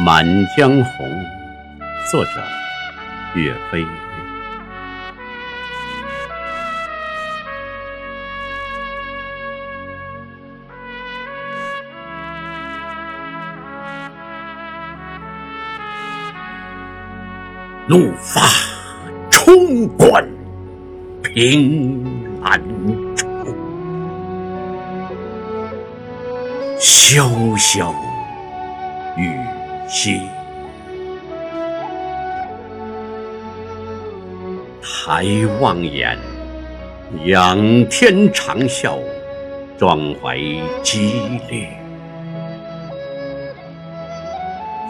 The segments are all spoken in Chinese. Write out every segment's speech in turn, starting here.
《满江红》作者岳飞。怒发冲冠，凭栏处，潇潇歇。抬望眼，仰天长啸，壮怀激烈。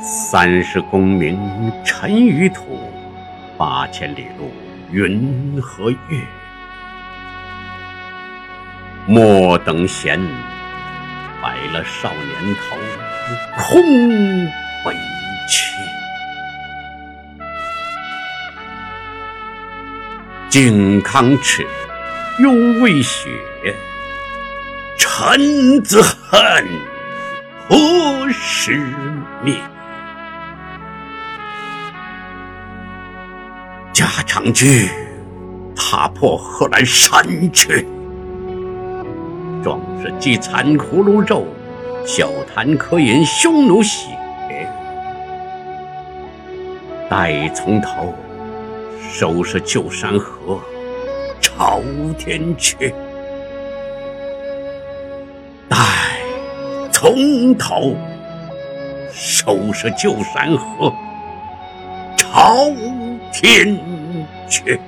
三十功名尘与土，八千里路云和月。莫等闲，白了少年头，空靖康耻，犹未雪，臣子恨，何时灭？家常驹，踏破贺兰山去。壮士饥餐胡虏肉，笑谈渴饮匈奴血。待从头，收拾旧山河，朝天阙。待从头，收拾旧山河，朝。天阙。